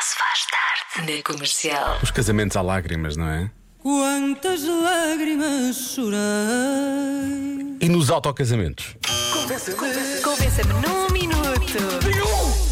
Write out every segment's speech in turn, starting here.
se faz tarde na comercial. Os casamentos há lágrimas, não é? Quantas lágrimas chorei. E nos autocasamentos? Convença-me num minuto.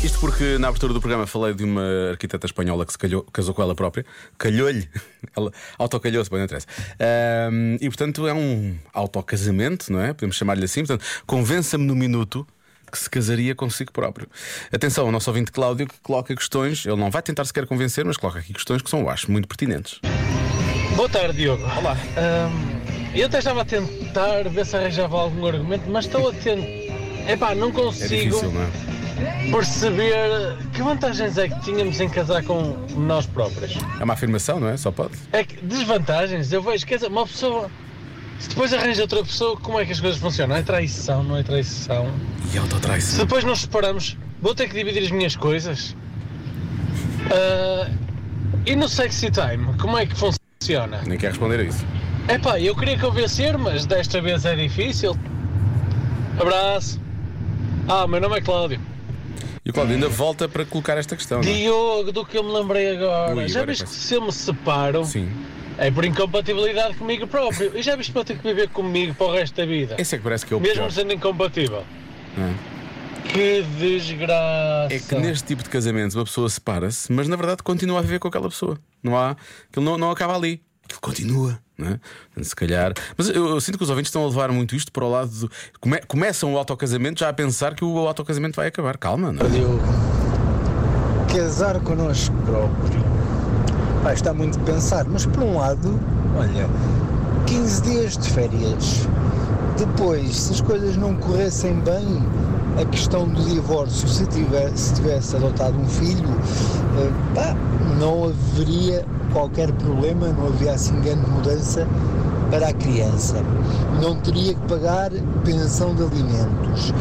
Isto porque na abertura do programa falei de uma arquiteta espanhola que se calhou- casou com ela própria. Calhou-lhe. Ela autocalhou-se, bem, não interessa. Ahm, e portanto é um autocasamento, não é? Podemos chamar-lhe assim. Portanto, convença-me no minuto que se casaria consigo próprio. Atenção ao nosso ouvinte Cláudio que coloca questões. Ele não vai tentar sequer convencer, mas coloca aqui questões que são, eu acho, muito pertinentes. Boa tarde, Diogo. Olá. eu até estava a tentar ver se arranjava algum argumento, mas estou a tentar. Epá, não É consigo difícil, não é? perceber que vantagens é que tínhamos em casar com nós próprios. É uma afirmação, não é? Só pode. É que desvantagens, eu vejo, quer dizer, uma pessoa. Se depois arranja outra pessoa, como é que as coisas funcionam? É traição, não é traição? E Se autotraição. depois nos separamos, vou ter que dividir as minhas coisas? Ah, e no sexy time, como é que funciona? Nem quer responder a isso. Epá, eu queria convencer, mas desta vez é difícil. Abraço. Ah, meu nome é Cláudio. E o Cláudio ainda volta para colocar esta questão. é? Diogo, do que eu me lembrei agora. Ui, já agora viste que se eu me separo, Sim. É por incompatibilidade comigo próprio. E já viste vou ter que viver comigo para o resto da vida? Esse é que parece que é o Mesmo pior. sendo incompatível. é? Que desgraça. É que neste tipo de casamentos uma pessoa separa-se, mas na verdade continua a viver com aquela pessoa. Não há. Aquilo não, não acaba ali. Aquilo continua. Não é? Se calhar. Mas eu, eu sinto que os ouvintes estão a levar muito isto para o lado do. Come- começam o autocasamento já a pensar que o autocasamento vai acabar. Calma, não é? Diogo, casar connosco próprio. Pá, está muito a pensar, mas por um lado, olha, 15 dias de férias. Depois, se as coisas não corressem bem, a questão do divórcio, se, tiver, se tivesse adotado um filho, eh, pá, não haveria qualquer problema, não havia assim grande mudança para a criança. Não teria que pagar pensão de alimentos.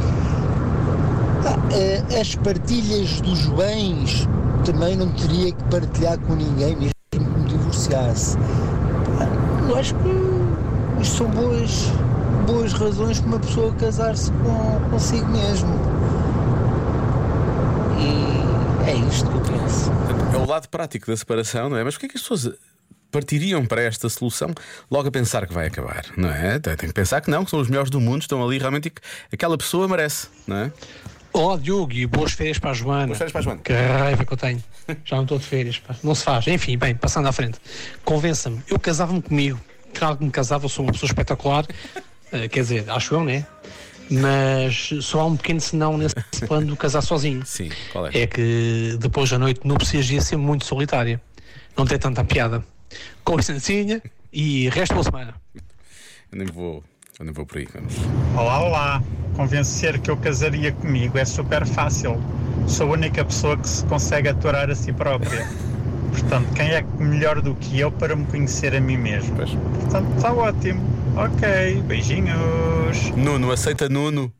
Eh, As partilhas dos bens também não teria que partilhar com ninguém, Eu acho que isto são boas, boas razões para uma pessoa casar-se com, consigo mesmo. E é isto que eu penso. É o lado prático da separação, não é? Mas porquê é que as pessoas partiriam para esta solução logo a pensar que vai acabar, não é? Tem que pensar que não, que são os melhores do mundo, estão ali realmente e que aquela pessoa merece, não é? Olá Diogo e boas férias para a Joana. Boas férias para a Joana. Que raiva que eu tenho. Já não estou de férias, pá. Não se faz. Enfim, bem, passando à frente. Convença-me, eu casava-me comigo. Claro que me casava, eu sou uma pessoa espetacular. Eh, quer dizer, acho eu, né? Mas só há um pequeno senão nesse plano de casar sozinho. Sim, qual é? É que depois da noite núpcias ia ser muito solitária. Não tem tanta piada. Com licencinha e resto boa semana. Eu nem vou, eu nem vou por aí. Vamos. Olá, olá! Convencer que eu casaria comigo é super fácil. Sou a única pessoa que se consegue aturar a si própria. Portanto, quem é melhor do que eu para me conhecer a mim mesmo? Pois. Portanto, está ótimo. Ok, beijinhos! Nuno, aceita Nuno?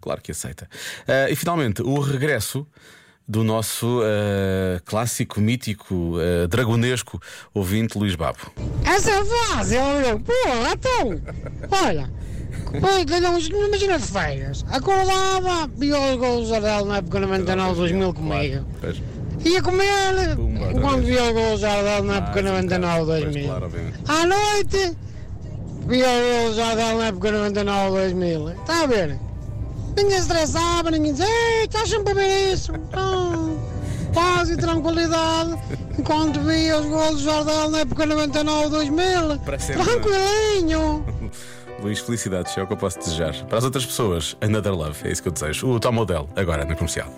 Claro que aceita. Ah, e finalmente, o regresso do nosso ah, clássico, mítico, ah, dragonesco ouvinte Luís Babo. Essa é fácil, meu. Pô, então. Olha. Foi, calhamos, imagina de férias. Acordava, via os gols do Jardel na época 99, 2000 comigo. Pois, Ia comer Pumba, quando via os gols do Jardel na época Ah, 99, pois, 2000. claro, obviamente. À noite, via os gols do Jardel na época 99, 2000. Está a ver? Ninguém estressava, ninguém dizia, ei, estás sempre a ver isso. Então, paz e tranquilidade, enquanto via os gols do Jardel na época 99, 2000. Para sempre. Tranquilinho. Luís, felicidades, é o que eu posso desejar. Para as outras pessoas, another love, é isso que eu desejo. O Tom Model, agora na comercial.